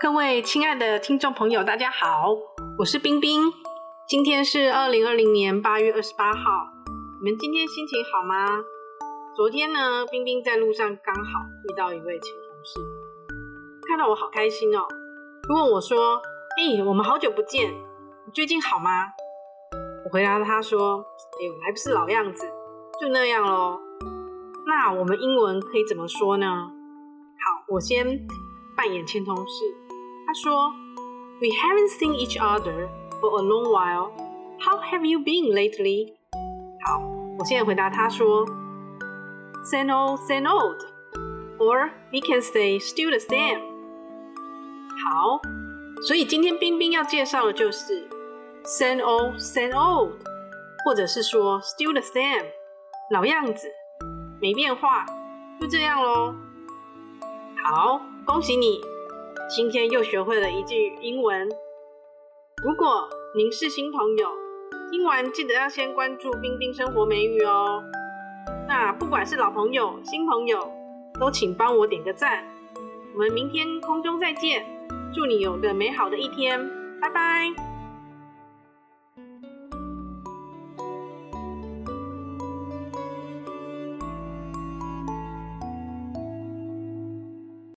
各位亲爱的听众朋友，大家好，我是冰冰。今天是二零二零年八月二十八号，你们今天心情好吗？昨天呢，冰冰在路上刚好遇到一位前同事，看到我好开心哦，就问我说：“哎，我们好久不见，你最近好吗？”我回答他说：“哎，我还不是老样子，就那样咯。那我们英文可以怎么说呢？好，我先扮演前同事。他说：“We haven't seen each other for a long while. How have you been lately？” 好，我现在回答他说：“Same old, same old. Or we can say still the same.” 好，所以今天冰冰要介绍的就是 “same old, same old”，或者是说 “still the same”，老样子。没变化，就这样喽。好，恭喜你， 今天又学会了一句英文。如果您是新朋友，听完记得要先关注冰冰生活美语哦。那不管是老朋友、新朋友，都请帮我点个赞。我们明天空中再见，祝你有个美好的一天，拜拜。